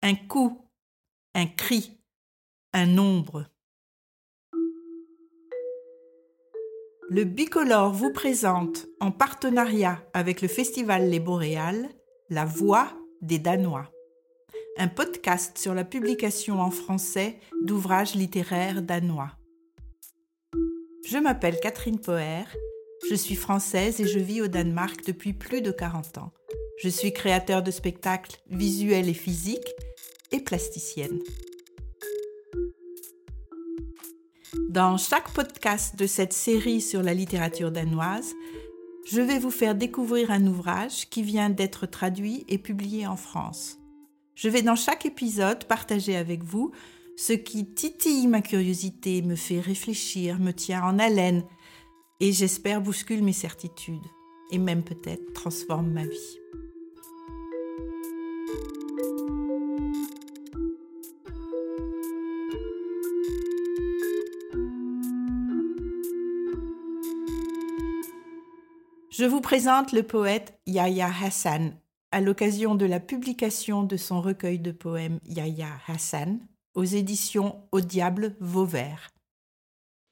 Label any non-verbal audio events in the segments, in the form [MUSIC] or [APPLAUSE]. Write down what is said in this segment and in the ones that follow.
Un coup, un cri, un nombre. Le Bicolore vous présente, en partenariat avec le Festival Les Boréales, La Voix des Danois, un podcast sur la publication en français d'ouvrages littéraires danois. Je m'appelle Catherine Poher, je suis française et je vis au Danemark depuis plus de 40 ans. Je suis créateur de spectacles visuels et physiques et plasticienne. Dans chaque podcast de cette série sur la littérature danoise, je vais vous faire découvrir un ouvrage qui vient d'être traduit et publié en France. Je vais dans chaque épisode partager avec vous ce qui titille ma curiosité, me fait réfléchir, me tient en haleine et j'espère bouscule mes certitudes et même peut-être transforme ma vie. Je vous présente le poète Yahya Hassan à l'occasion de la publication de son recueil de poèmes Yahya Hassan aux éditions Au Diable Vauvert.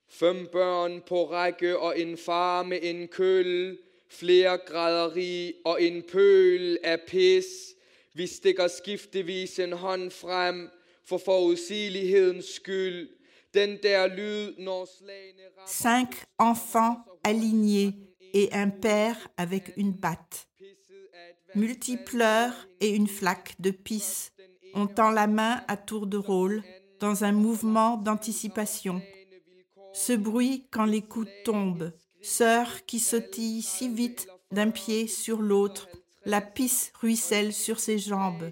Fem børn på række og en far med en køl, flere graderi og en pøl af pis. Vi stikker skiftevis en hånd frem for forudsigelighedens skyld. Den der lyd, når slagene Cinq enfants alignés et un père avec une batte. Multipleurs et une flaque de pisse. On tend la main à tour de rôle dans un mouvement d'anticipation. Ce bruit quand les coups tombent, sœur qui sautille si vite d'un pied sur l'autre, la pisse ruisselle sur ses jambes.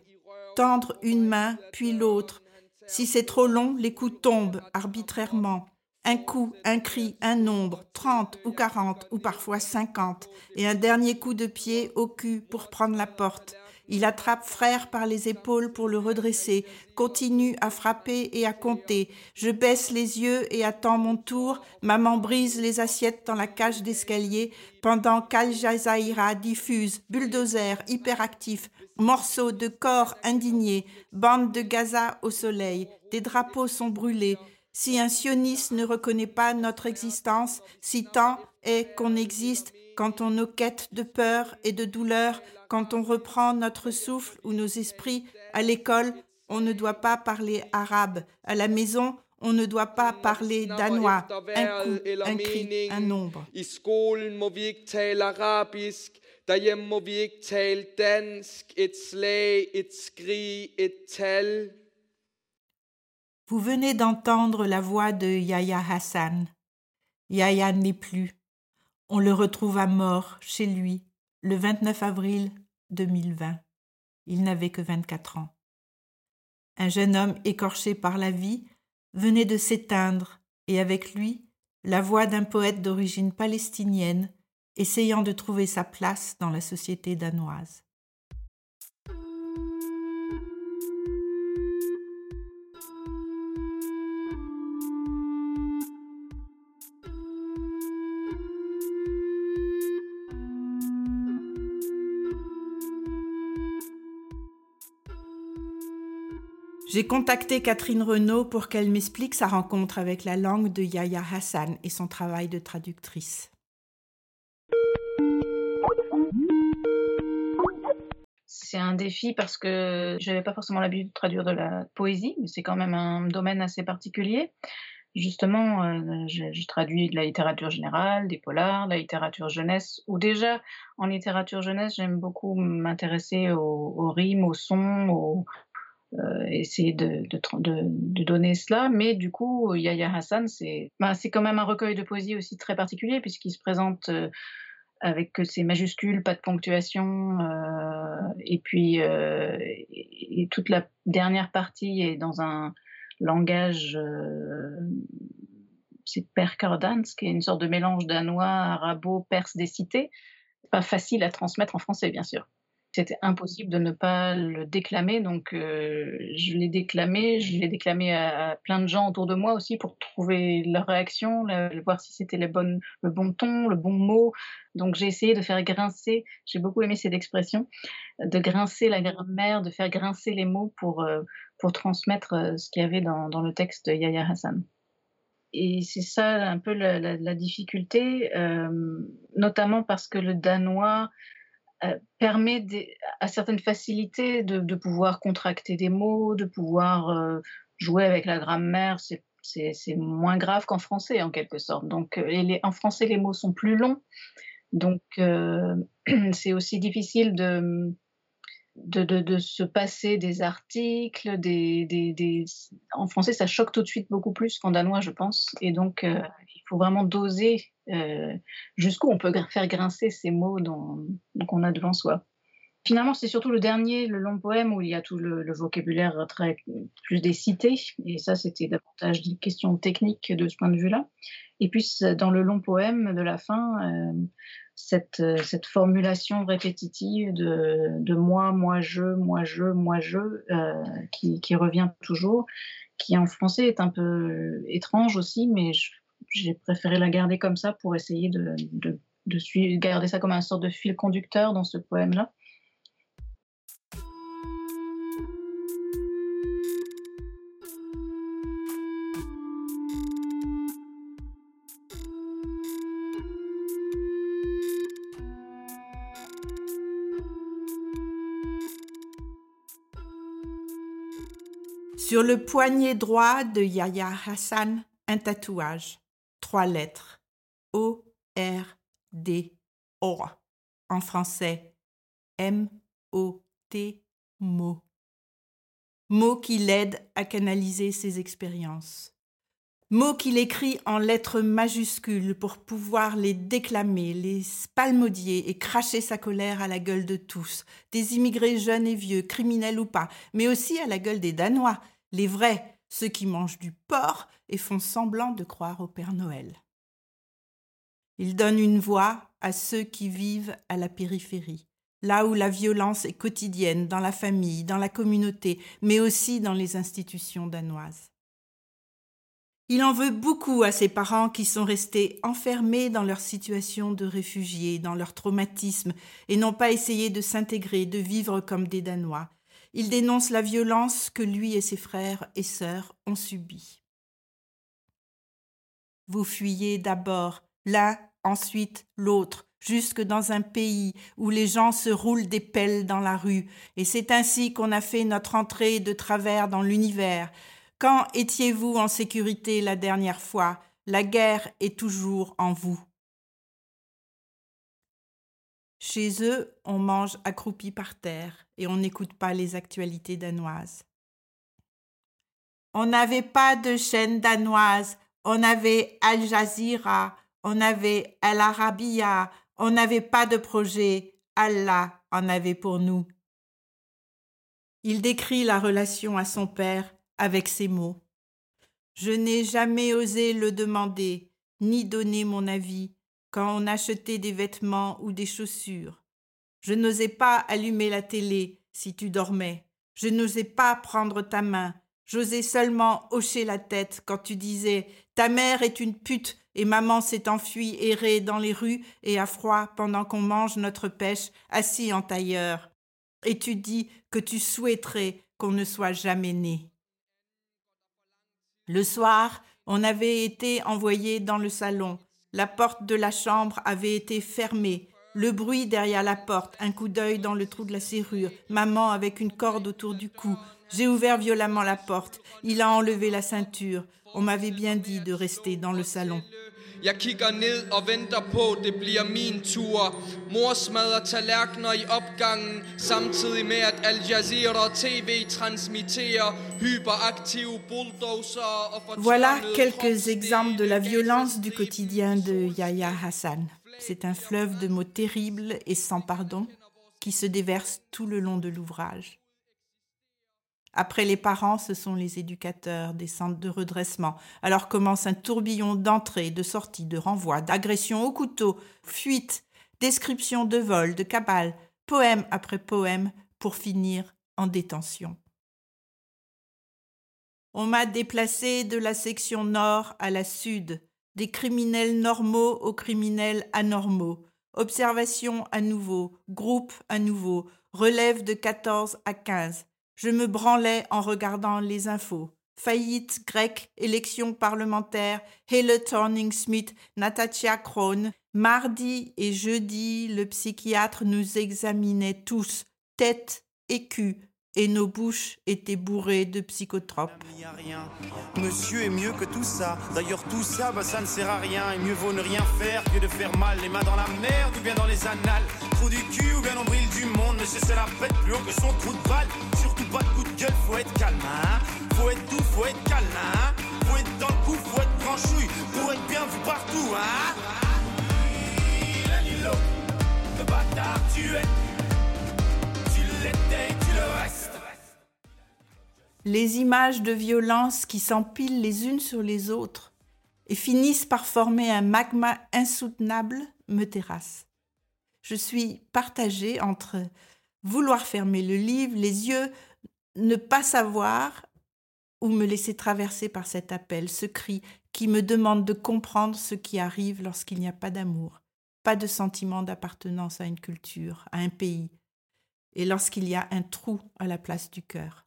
Tendre une main, puis l'autre. Si c'est trop long, les coups tombent arbitrairement. Un coup, un cri, un nombre, trente ou quarante ou parfois cinquante, et un dernier coup de pied au cul pour prendre la porte. Il attrape frère par les épaules pour le redresser, continue à frapper et à compter. Je baisse les yeux et attends mon tour. Maman brise les assiettes dans la cage d'escalier pendant qu'Al Jazaira diffuse, bulldozer hyperactif, morceaux de corps indignés, bande de Gaza au soleil. Des drapeaux sont brûlés. Si un sioniste ne reconnaît pas notre existence, si tant est qu'on existe, quand on nos quêtes de peur et de douleur, quand on reprend notre souffle ou nos esprits, à l'école, on ne doit pas parler arabe, à la maison, on ne doit pas parler danois, un coup, un cri, un nombre. Vous venez d'entendre la voix de Yahya Hassan. Yahya n'est plus. On le retrouve mort chez lui le 29 avril 2020. Il n'avait que 24 ans. Un jeune homme écorché par la vie venait de s'éteindre et avec lui la voix d'un poète d'origine palestinienne essayant de trouver sa place dans la société danoise. J'ai contacté Catherine Renaud pour qu'elle m'explique sa rencontre avec la langue de Yahya Hassan et son travail de traductrice. C'est un défi parce que je n'avais pas forcément l'habitude de traduire de la poésie, mais c'est quand même un domaine assez particulier. Justement, euh, je, traduis de la littérature générale, des polars, de la littérature jeunesse, ou déjà en littérature jeunesse, j'aime beaucoup m'intéresser aux, rimes, aux sons, aux, euh, essayer de, donner cela. Mais du coup, Yahya Hassan, c'est ben, quand même un recueil de poésie aussi très particulier, puisqu'il se présente euh, avec ses majuscules, pas de ponctuation, euh, et puis et toute la dernière partie est dans un langage, c'est Perkardans, qui est une sorte de mélange danois, arabo, perse des cités. Pas facile à transmettre en français, bien sûr. C'était impossible de ne pas le déclamer, donc euh, je l'ai déclamé. Je l'ai déclamé à, plein de gens autour de moi aussi pour trouver leur réaction, voir si c'était le bon ton, le bon mot. Donc j'ai essayé de faire grincer, j'ai beaucoup aimé cette expression, de grincer la grammaire, de faire grincer les mots pour, euh, pour transmettre euh, ce qu'il y avait dans, le texte de Yahya Hassan. Et c'est ça un peu la, difficulté, notamment parce que le danois euh, permet à certaines facilités de, pouvoir contracter des mots, de pouvoir euh, jouer avec la grammaire. C'est moins grave qu'en français, en quelque sorte. Donc, euh, en français, les mots sont plus longs. Donc, [CLEARS THROAT] c'est aussi difficile de, de, se passer des articles. En français, ça choque tout de suite beaucoup plus qu'en danois, je pense. Et donc, il faut vraiment doser euh, jusqu'où on peut faire grincer ces mots qu'on a devant soi. Finalement, c'est surtout le dernier, le long poème, où il y a tout le, vocabulaire très plus des cités, et ça, c'était davantage des questions techniques de ce point de vue-là. Et puis, dans le long poème de la fin, euh, cette, cette, formulation répétitive de, moi, moi, je, moi, je, moi, je, euh, qui, revient toujours, qui en français est un peu étrange aussi, mais j'ai préféré la garder comme ça pour essayer de, garder ça comme un sorte de fil conducteur dans ce poème-là. Sur le poignet droit de Yahya Hassan, un tatouage trois lettres. O, R, D, O. En français, M, O, T, mot. Mot qui l'aide à canaliser ses expériences. Mots qu'il écrit en lettres majuscules pour pouvoir les déclamer, les spalmodier et cracher sa colère à la gueule de tous, des immigrés jeunes et vieux, criminels ou pas, mais aussi à la gueule des Danois, les vrais, ceux qui mangent du porc et font semblant de croire au Père Noël. Il donne une voix à ceux qui vivent à la périphérie, là où la violence est quotidienne, dans la famille, dans la communauté, mais aussi dans les institutions danoises. Il en veut beaucoup à ses parents qui sont restés enfermés dans leur situation de réfugiés, dans leur traumatisme, et n'ont pas essayé de s'intégrer, de vivre comme des Danois. Il dénonce la violence que lui et ses frères et sœurs ont subie. Vous fuyez d'abord l'un, ensuite l'autre, jusque dans un pays où les gens se roulent des pelles dans la rue, et c'est ainsi qu'on a fait notre entrée de travers dans l'univers. Quand étiez-vous en sécurité la dernière fois? La guerre est toujours en vous. Chez eux, on mange accroupi par terre et on n'écoute pas les actualités danoises. On n'avait pas de chaîne danoise, on avait Al Jazeera, on avait Al Arabiya, on n'avait pas de projet, Allah en avait pour nous. Il décrit la relation à son père avec ces mots. Je n'ai jamais osé le demander, ni donner mon avis, quand on achetait des vêtements ou des chaussures. Je n'osais pas allumer la télé si tu dormais. Je n'osais pas prendre ta main. J'osais seulement hocher la tête quand tu disais Ta mère est une pute et maman s'est enfuie errer dans les rues et à froid pendant qu'on mange notre pêche assis en tailleur. Et tu dis que tu souhaiterais qu'on ne soit jamais né. Le soir, on avait été envoyé dans le salon. La porte de la chambre avait été fermée. Le bruit derrière la porte, un coup d'œil dans le trou de la serrure, maman avec une corde autour du cou. J'ai ouvert violemment la porte. Il a enlevé la ceinture. On m'avait bien dit de rester dans le salon. Jeg kigger ned og venter på, det bliver min tur. Mor smadrer tallerkener i opgangen, samtidig med at Al Jazeera TV transmitterer hyperaktive bulldozer og Voilà quelques exemples de la violence du quotidien de Yahya Hassan. C'est un fleuve de mots terribles et sans pardon qui se déverse tout le long de l'ouvrage. Après les parents, ce sont les éducateurs des centres de redressement. Alors commence un tourbillon d'entrées, de sorties, de renvois, d'agressions au couteau, fuites, descriptions de vols, de cabales, poème après poème, pour finir en détention. On m'a déplacé de la section nord à la sud, des criminels normaux aux criminels anormaux. Observation à nouveau, groupe à nouveau, relève de 14 à 15. Je me branlais en regardant les infos. Faillite grecque, élection parlementaire, Hele Thorning-Smith, Natacha Krohn. Mardi et jeudi, le psychiatre nous examinait tous, tête et et nos bouches étaient bourrées de psychotropes. Y a rien. Monsieur est mieux que tout ça. D'ailleurs, tout ça, bah, ça ne sert à rien. Et mieux vaut ne rien faire que de faire mal. Les mains dans la merde ou bien dans les annales. Trou du cul ou bien nombril du monde. Monsieur, c'est la fête plus haut que son trou de balle. Surtout pas de coup de gueule, faut être calme. Hein faut être doux, faut être calme. Hein faut être dans le coup, faut être branchouille. Pour être bien vu partout. Hein le bâtard, tu es. Les images de violence qui s'empilent les unes sur les autres et finissent par former un magma insoutenable me terrassent. Je suis partagée entre vouloir fermer le livre, les yeux, ne pas savoir ou me laisser traverser par cet appel, ce cri qui me demande de comprendre ce qui arrive lorsqu'il n'y a pas d'amour, pas de sentiment d'appartenance à une culture, à un pays, et lorsqu'il y a un trou à la place du cœur.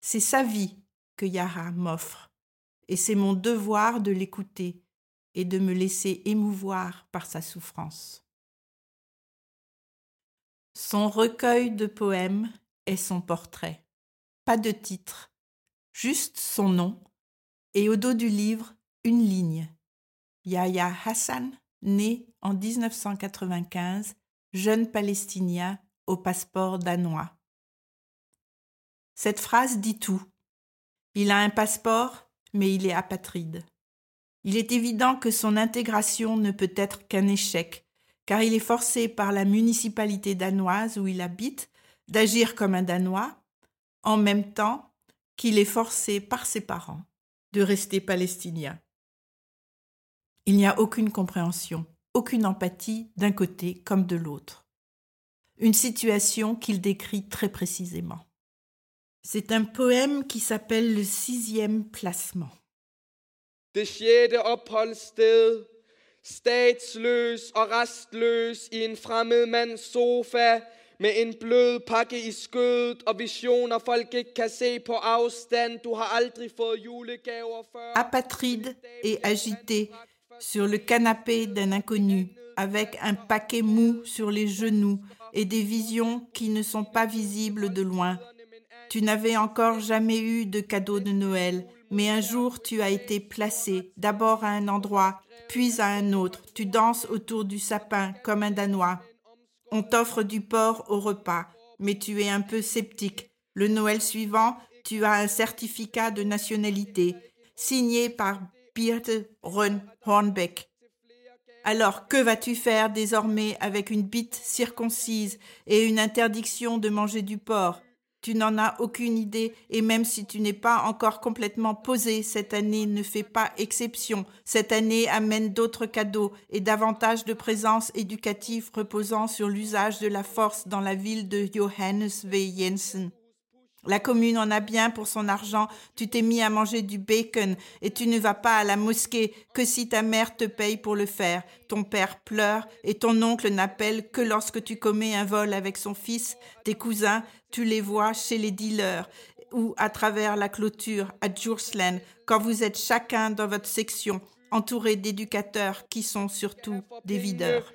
C'est sa vie que Yara m'offre, et c'est mon devoir de l'écouter et de me laisser émouvoir par sa souffrance. Son recueil de poèmes est son portrait. Pas de titre, juste son nom, et au dos du livre, une ligne. Yahya Hassan, né en 1995, jeune palestinien au passeport danois. Cette phrase dit tout. Il a un passeport, mais il est apatride. Il est évident que son intégration ne peut être qu'un échec, car il est forcé par la municipalité danoise où il habite d'agir comme un Danois, en même temps qu'il est forcé par ses parents de rester palestinien. Il n'y a aucune compréhension, aucune empathie d'un côté comme de l'autre. Une situation qu'il décrit très précisément. C'est un poème qui s'appelle Le sixième placement. Det sjette opholdssted. Statsløs og restløs i en fremmed mands sofa med en blød pakke i skødet og visioner folk ikke kan se på afstand. Du har aldrig fået julegaver før. Apatride et agité sur le canapé d'un inconnu, avec un paquet mou sur les genoux et des visions qui ne sont pas visibles de loin. Tu n'avais encore jamais eu de cadeau de Noël, mais un jour tu as été placé, d'abord à un endroit, puis à un autre. Tu danses autour du sapin comme un Danois. On t'offre du porc au repas, mais tu es un peu sceptique. Le Noël suivant, tu as un certificat de nationalité, signé par Birte Rön Hornbeck. Alors, que vas-tu faire désormais avec une bite circoncise et une interdiction de manger du porc? Tu n'en as aucune idée, et même si tu n'es pas encore complètement posé, cette année ne fait pas exception. Cette année amène d'autres cadeaux et davantage de présence éducative reposant sur l'usage de la force dans la ville de Johannes V. Jensen. La commune en a bien pour son argent, tu t'es mis à manger du bacon et tu ne vas pas à la mosquée que si ta mère te paye pour le faire. Ton père pleure et ton oncle n'appelle que lorsque tu commets un vol avec son fils. Tes cousins, tu les vois chez les dealers ou à travers la clôture à Jursland quand vous êtes chacun dans votre section entouré d'éducateurs qui sont surtout des videurs.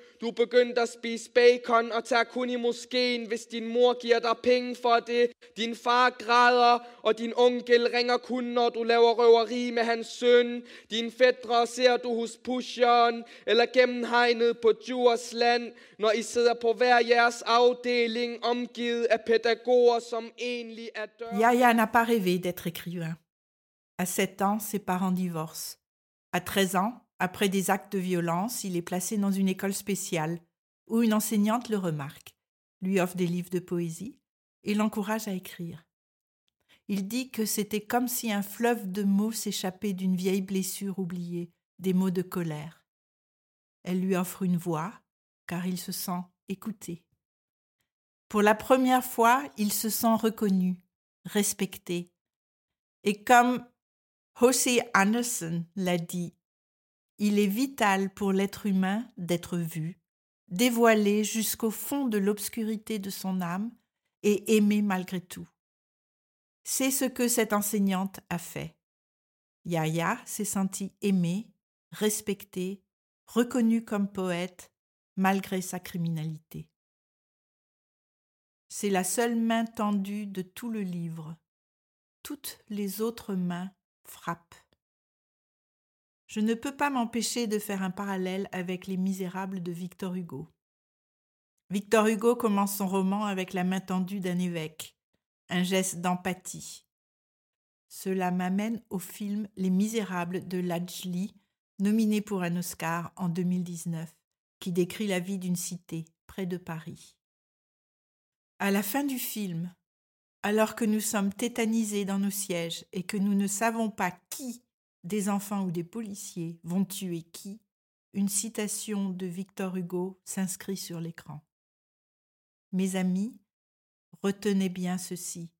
Er er dør. Yaya n'a pas rêvé d'être écrivain. À 7 ans, ses parents divorcent. À 13 ans, après des actes de violence, il est placé dans une école spéciale où une enseignante le remarque, lui offre des livres de poésie et l'encourage à écrire. Il dit que c'était comme si un fleuve de mots s'échappait d'une vieille blessure oubliée, des mots de colère. Elle lui offre une voix, car il se sent écouté. Pour la première fois, il se sent reconnu, respecté. Et comme José Anderson l'a dit, il est vital pour l'être humain d'être vu, dévoilé jusqu'au fond de l'obscurité de son âme et aimé malgré tout. C'est ce que cette enseignante a fait. Yaya s'est senti aimé, respecté, reconnu comme poète, malgré sa criminalité. C'est la seule main tendue de tout le livre. Toutes les autres mains frappent. Je ne peux pas m'empêcher de faire un parallèle avec Les Misérables de Victor Hugo. Victor Hugo commence son roman avec la main tendue d'un évêque, un geste d'empathie. Cela m'amène au film Les Misérables de Lajli, nominé pour un Oscar en 2019, qui décrit la vie d'une cité près de Paris. À la fin du film, alors que nous sommes tétanisés dans nos sièges et que nous ne savons pas qui, des enfants ou des policiers, vont tuer qui, une citation de Victor Hugo s'inscrit sur l'écran. Mes amis, retenez bien ceci.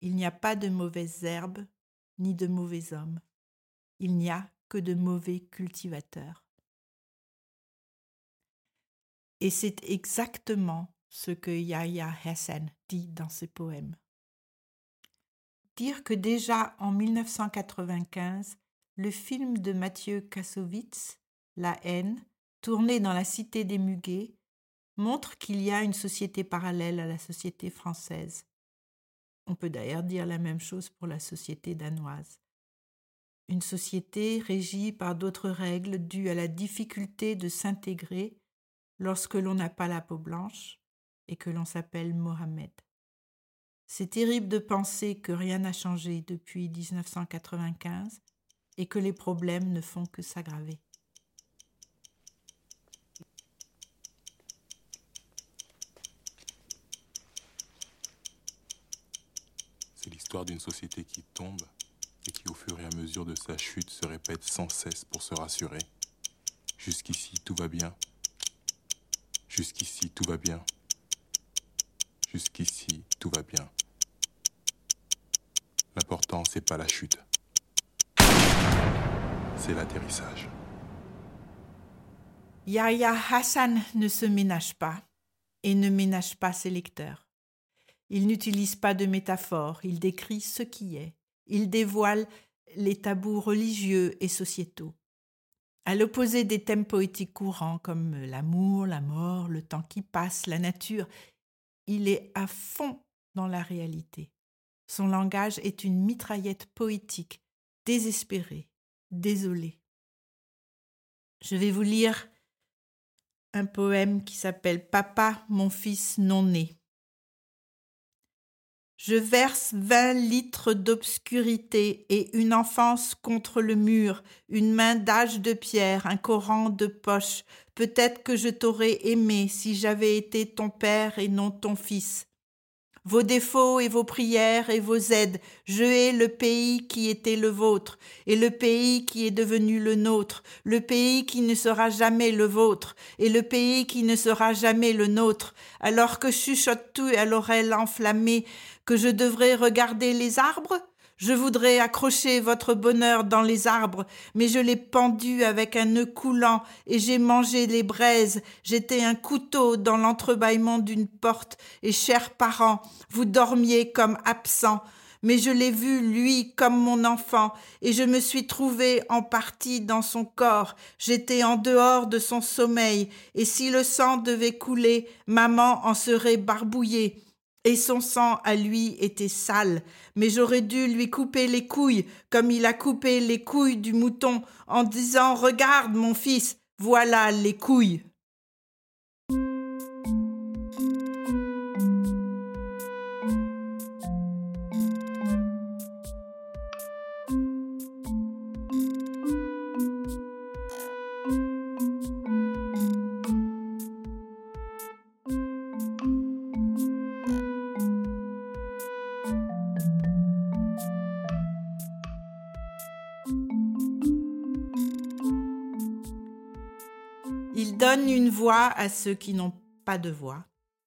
Il n'y a pas de mauvaises herbes ni de mauvais hommes. Il n'y a que de mauvais cultivateurs. Et c'est exactement ce que Yahya Hassan dit dans ses poèmes. Que déjà en 1995, le film de Mathieu Kassovitz, La haine, tourné dans la cité des Muguets, montre qu'il y a une société parallèle à la société française. On peut d'ailleurs dire la même chose pour la société danoise. Une société régie par d'autres règles dues à la difficulté de s'intégrer lorsque l'on n'a pas la peau blanche et que l'on s'appelle Mohamed. C'est terrible de penser que rien n'a changé depuis 1995 et que les problèmes ne font que s'aggraver. C'est l'histoire d'une société qui tombe et qui au fur et à mesure de sa chute se répète sans cesse pour se rassurer. Jusqu'ici, tout va bien. Jusqu'ici, tout va bien. Jusqu'ici, tout va bien. L'important, c'est pas la chute. C'est l'atterrissage. Yahya Hassan ne se ménage pas et ne ménage pas ses lecteurs. Il n'utilise pas de métaphores, il décrit ce qui est. Il dévoile les tabous religieux et sociétaux. À l'opposé des thèmes poétiques courants comme l'amour, la mort, le temps qui passe, la nature, il est à fond dans la réalité. Son langage est une mitraillette poétique, désespérée, désolée. Je vais vous lire un poème qui s'appelle Papa, mon fils non né. Je verse vingt litres d'obscurité et une enfance contre le mur, une main d'âge de pierre, un Coran de poche. Peut-être que je t'aurais aimé si j'avais été ton père et non ton fils. Vos défauts et vos prières et vos aides, je hais le pays qui était le vôtre, et le pays qui est devenu le nôtre, le pays qui ne sera jamais le vôtre, et le pays qui ne sera jamais le nôtre, alors que chuchotes-tu à l'oreille enflammée que je devrais regarder les arbres? Je voudrais accrocher votre bonheur dans les arbres, mais je l'ai pendu avec un nœud coulant et j'ai mangé les braises. J'étais un couteau dans l'entrebâillement d'une porte et chers parents, vous dormiez comme absents. Mais je l'ai vu, lui, comme mon enfant, et je me suis trouvé en partie dans son corps. J'étais en dehors de son sommeil, et si le sang devait couler, maman en serait barbouillée et son sang à lui était sale, mais j'aurais dû lui couper les couilles comme il a coupé les couilles du mouton en disant Regarde mon fils, voilà les couilles. Voix à ceux qui n'ont pas de voix,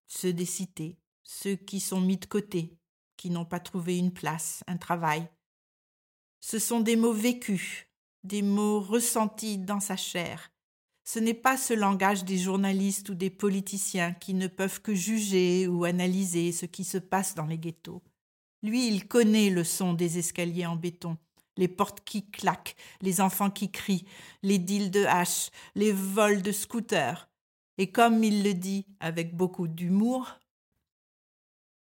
ceux des cités, ceux qui sont mis de côté, qui n'ont pas trouvé une place, un travail. Ce sont des mots vécus, des mots ressentis dans sa chair. Ce n'est pas ce langage des journalistes ou des politiciens qui ne peuvent que juger ou analyser ce qui se passe dans les ghettos. Lui, il connaît le son des escaliers en béton, les portes qui claquent, les enfants qui crient, les deals de haches, les vols de scooters. Et comme il le dit avec beaucoup d'humour,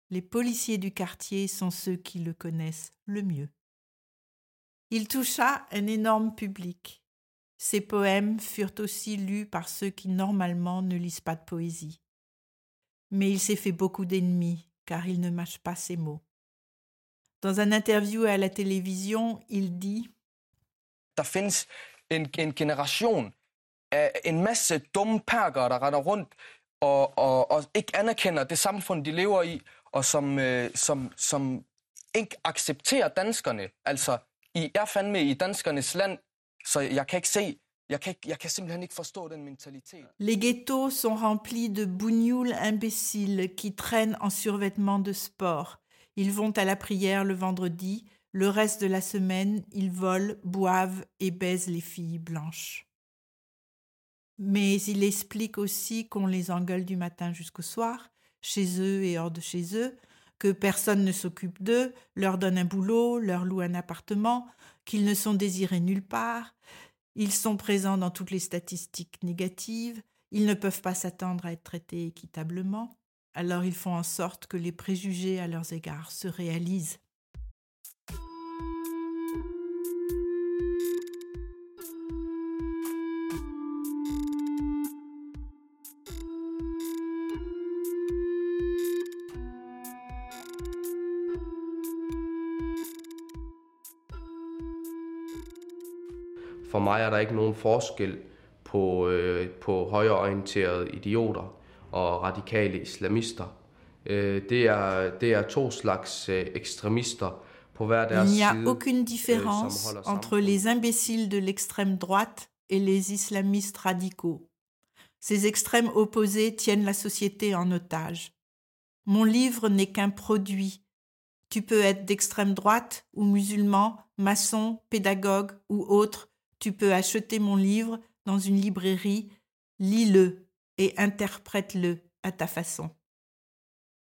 les policiers du quartier sont ceux qui le connaissent le mieux. Il toucha un énorme public. Ses poèmes furent aussi lus par ceux qui normalement ne lisent pas de poésie. Mais il s'est fait beaucoup d'ennemis, car il ne mâche pas ses mots. Dans un interview à la télévision, il dit Der findes en, en en masse render rundt ikke anerkender samfund, de lever i, og som, øh, ikke accepterer danskerne. Altså, I er fandme i danskernes land, jeg kan ikke se. Les ghettos sont remplis de bougnoules imbéciles qui traînent en survêtements de sport. Ils vont à la prière le vendredi, le reste de la semaine, ils volent, boivent et baisent les filles blanches. Mais il explique aussi qu'on les engueule du matin jusqu'au soir, chez eux et hors de chez eux, que personne ne s'occupe d'eux, leur donne un boulot, leur loue un appartement, qu'ils ne sont désirés nulle part, ils sont présents dans toutes les statistiques négatives, ils ne peuvent pas s'attendre à être traités équitablement, alors ils font en sorte que les préjugés à leurs égards se réalisent. For mig er der ikke nogen forskel på, øh, på højreorienterede idioter og radikale islamister. Øh, det, er, det er to slags øh, ekstremister på hver deres Il n'y a aucune øh, différence entre les imbéciles de l'extrême droite et les islamistes radicaux. Ces extrêmes opposés tiennent la société en otage. Mon livre n'est qu'un produit. Tu peux être d'extrême droite ou musulman, maçon, pédagogue ou autre. Tu peux acheter mon livre dans une librairie, lis-le et interprète-le à ta façon.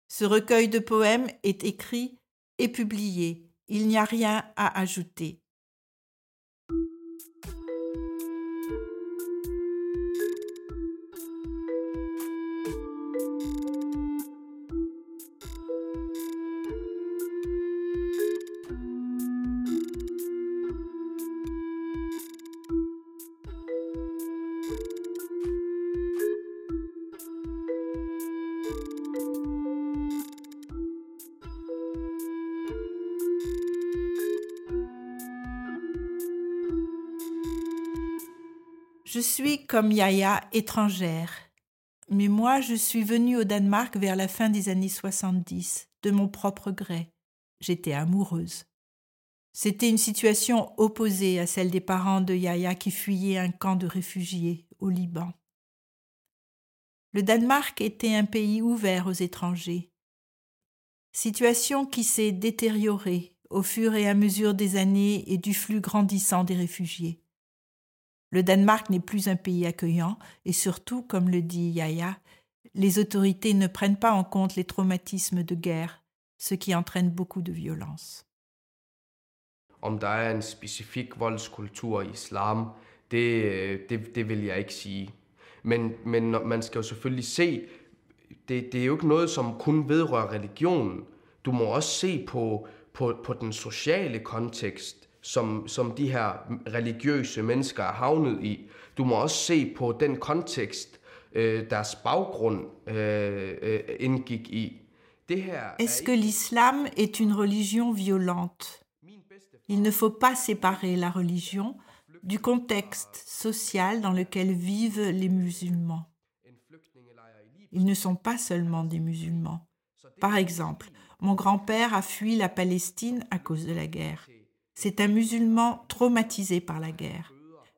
Ce recueil de poèmes est écrit et publié. Il n'y a rien à ajouter. Je suis comme Yaya étrangère. Mais moi, je suis venue au Danemark vers la fin des années 70, de mon propre gré. J'étais amoureuse. C'était une situation opposée à celle des parents de Yaya qui fuyaient un camp de réfugiés au Liban. Le Danemark était un pays ouvert aux étrangers. Situation qui s'est détériorée au fur et à mesure des années et du flux grandissant des réfugiés. Le Danemark n'est plus un pays accueillant et surtout, comme le dit Yaya, les autorités ne prennent pas en compte les traumatismes de guerre, ce qui entraîne beaucoup de violence. Om der er en specifik voldskultur i islam, det, øh, det, det vil jeg ikke sige. Men, men man skal jo selvfølgelig se, det, det er jo ikke noget, som kun vedrører religionen. Du må også se på, på, på den sociale kontekst, som, som de her religiøse mennesker er havnet i. Du må også se på den kontekst, deres baggrund indgik i. Det her er Est-ce que ikke- l'islam est une religion violente? Il ne faut pas séparer la religion du contexte social dans lequel vivent les musulmans. Ils ne sont pas seulement des musulmans. Par exemple, mon grand-père a fui la Palestine à cause de la guerre. C'est un musulman traumatisé par la guerre.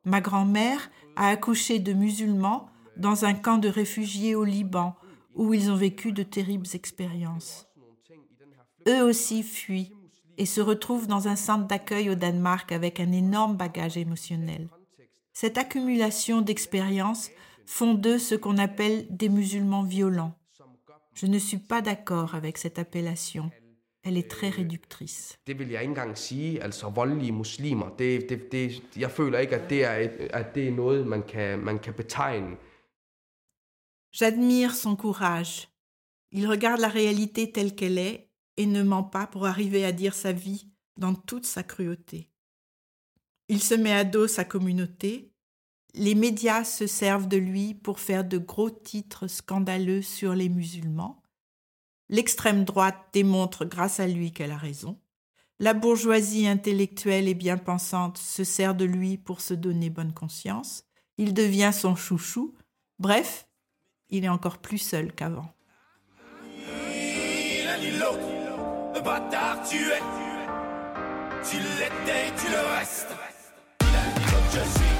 Ma grand-mère a accouché de musulmans dans un camp de réfugiés au Liban, où ils ont vécu de terribles expériences. Eux aussi fuient et se retrouvent dans un centre d'accueil au Danemark avec un énorme bagage émotionnel. Cette accumulation d'expériences font d'eux ce qu'on appelle des musulmans violents. Je ne suis pas d'accord avec cette appellation. Elle est très réductrice. J'admire son courage. Il regarde la réalité telle qu'elle est et ne ment pas pour arriver à dire sa vie dans toute sa cruauté. Il se met à dos sa communauté. Les médias se servent de lui pour faire de gros titres scandaleux sur les musulmans. L'extrême droite démontre grâce à lui qu'elle a raison. La bourgeoisie intellectuelle et bien pensante se sert de lui pour se donner bonne conscience. Il devient son chouchou. Bref, il est encore plus seul qu'avant. tu l'étais, tu le restes. je suis.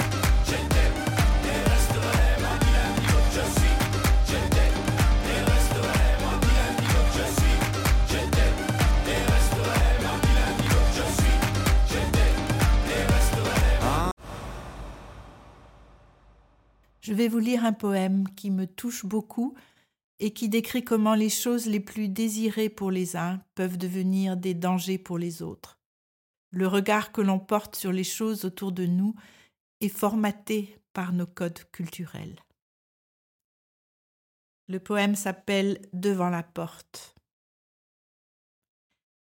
Je vais vous lire un poème qui me touche beaucoup et qui décrit comment les choses les plus désirées pour les uns peuvent devenir des dangers pour les autres. Le regard que l'on porte sur les choses autour de nous est formaté par nos codes culturels. Le poème s'appelle Devant la porte.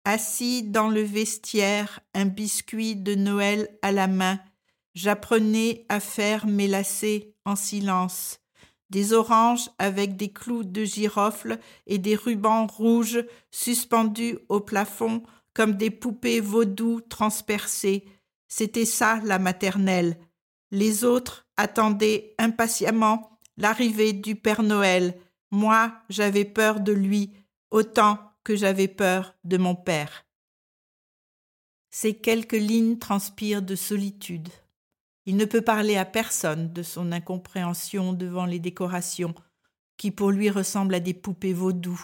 Assis dans le vestiaire, un biscuit de Noël à la main, j'apprenais à faire mes lacets en silence, des oranges avec des clous de girofle et des rubans rouges suspendus au plafond comme des poupées vaudou transpercées. C'était ça la maternelle. Les autres attendaient impatiemment l'arrivée du Père Noël. Moi, j'avais peur de lui autant que j'avais peur de mon père. Ces quelques lignes transpirent de solitude. Il ne peut parler à personne de son incompréhension devant les décorations, qui pour lui ressemblent à des poupées vaudou,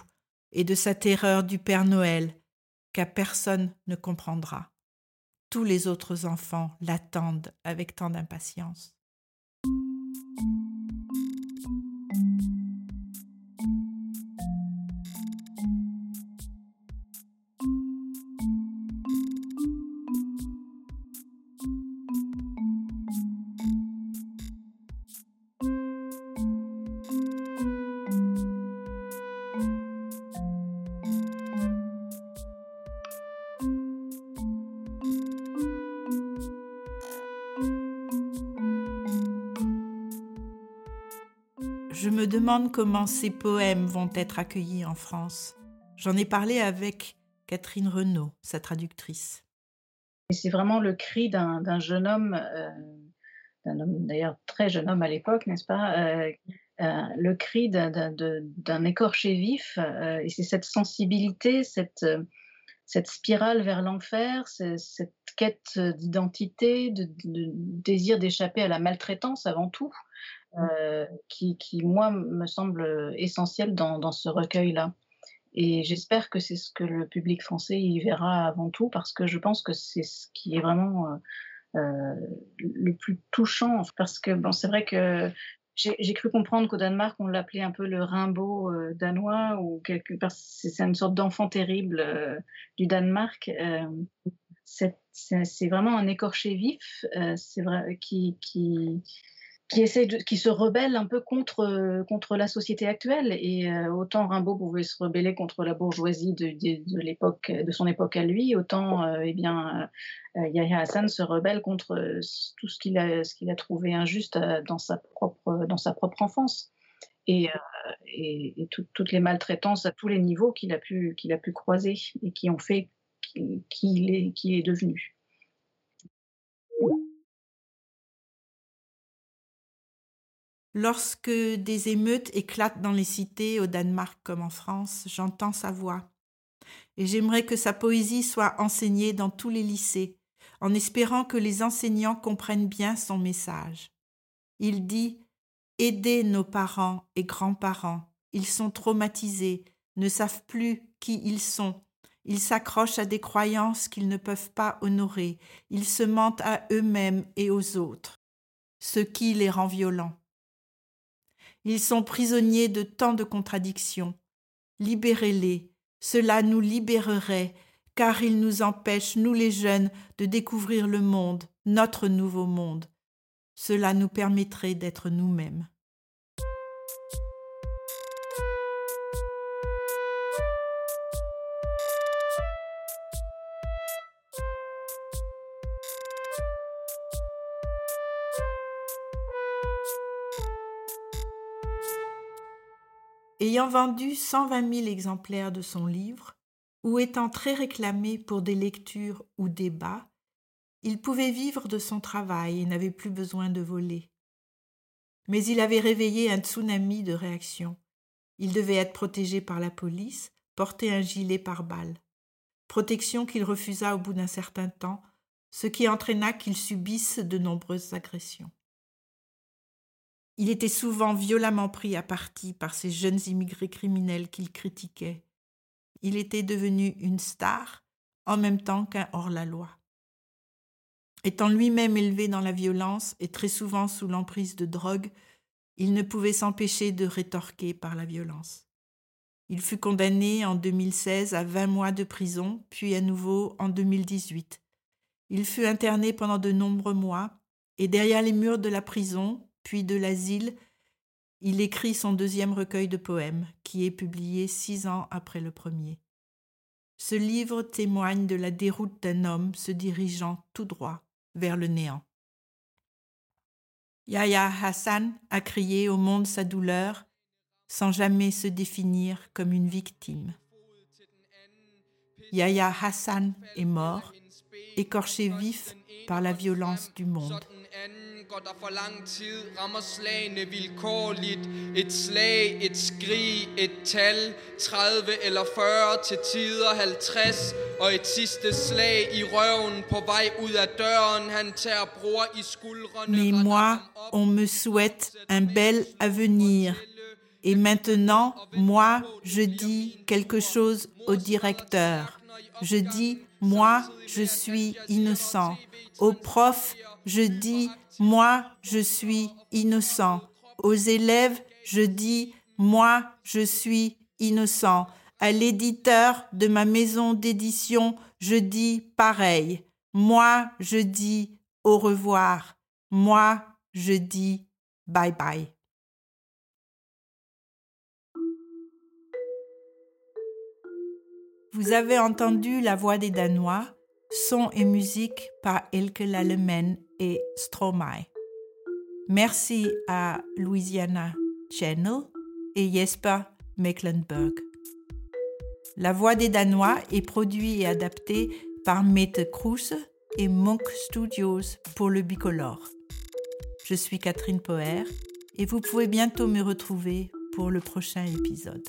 et de sa terreur du Père Noël, qu'à personne ne comprendra. Tous les autres enfants l'attendent avec tant d'impatience. Demande comment ces poèmes vont être accueillis en France. J'en ai parlé avec Catherine Renaud, sa traductrice. C'est vraiment le cri d'un jeune homme, euh, d'un homme d'ailleurs très jeune homme à l'époque, n'est-ce pas euh, euh, Le cri d'un écorché vif, et c'est cette sensibilité, cette, cette spirale vers l'enfer, cette quête d'identité, de, désir d'échapper à la maltraitance avant tout, euh, qui, qui, moi, me semble essentiel dans, ce recueil-là. Et j'espère que c'est ce que le public français y verra avant tout, parce que je pense que c'est ce qui est vraiment euh, euh le plus touchant. Parce que bon, c'est vrai que j'ai cru comprendre qu'au Danemark, on l'appelait un peu le Rimbaud euh, danois, ou quelque c'est une sorte d'enfant terrible euh, du Danemark. c'est vraiment un écorché vif, c'est vrai, qui, qui essaie qui se rebelle un peu contre euh, contre la société actuelle et euh, autant Rimbaud pouvait se rebeller contre la bourgeoisie de, de, l'époque de son époque à lui autant euh, eh bien Yahya Hassan se rebelle contre tout ce qu'il a ce qu'il a trouvé injuste dans sa propre dans sa propre enfance et, et, toutes les maltraitances à tous les niveaux qu'il a pu qu'il a pu croiser et qui ont fait qu'il est qui est devenu. Lorsque des émeutes éclatent dans les cités, au Danemark comme en France, j'entends sa voix. Et j'aimerais que sa poésie soit enseignée dans tous les lycées, en espérant que les enseignants comprennent bien son message. Il dit Aidez nos parents et grands-parents, ils sont traumatisés, ne savent plus qui ils sont. Ils s'accrochent à des croyances qu'ils ne peuvent pas honorer. Ils se mentent à eux-mêmes et aux autres, ce qui les rend violents. Ils sont prisonniers de tant de contradictions. Libérez-les, cela nous libérerait, car ils nous empêchent, nous les jeunes, de découvrir le monde, notre nouveau monde. Cela nous permettrait d'être nous-mêmes. Ayant vendu 120 000 exemplaires de son livre, ou étant très réclamé pour des lectures ou débats, il pouvait vivre de son travail et n'avait plus besoin de voler. Mais il avait réveillé un tsunami de réactions. Il devait être protégé par la police, porter un gilet par balle. Protection qu'il refusa au bout d'un certain temps, ce qui entraîna qu'il subisse de nombreuses agressions. Il était souvent violemment pris à partie par ces jeunes immigrés criminels qu'il critiquait. Il était devenu une star en même temps qu'un hors-la-loi. Étant lui-même élevé dans la violence et très souvent sous l'emprise de drogue, il ne pouvait s'empêcher de rétorquer par la violence. Il fut condamné en 2016 à 20 mois de prison, puis à nouveau en 2018. Il fut interné pendant de nombreux mois, et derrière les murs de la prison, puis de l'asile, il écrit son deuxième recueil de poèmes, qui est publié six ans après le premier. Ce livre témoigne de la déroute d'un homme se dirigeant tout droit vers le néant. Yahya Hassan a crié au monde sa douleur sans jamais se définir comme une victime. Yahya Hassan est mort, écorché vif par la violence du monde. går der for lang tid, rammer slagene vilkårligt. Et slag, et skrig, et tal, 30 eller 40 til tider 50. Og et sidste slag i røven på vej ud af døren. Han tager bror i skuldrene. Mais moi, on me souhaite un bel avenir. Et maintenant, moi, je dis quelque chose au directeur. Je dis, moi, je suis innocent. Au prof, je dis, moi, je suis innocent. Aux élèves, je dis, moi, je suis innocent. À l'éditeur de ma maison d'édition, je dis pareil. Moi, je dis au revoir. Moi, je dis bye bye. Vous avez entendu la voix des Danois, son et musique par Elke Lallemen et Stromae. Merci à Louisiana Channel et Jesper Mecklenburg. La voix des Danois est produite et adaptée par Mette Kruse et Monk Studios pour le bicolore. Je suis Catherine Poher et vous pouvez bientôt me retrouver pour le prochain épisode.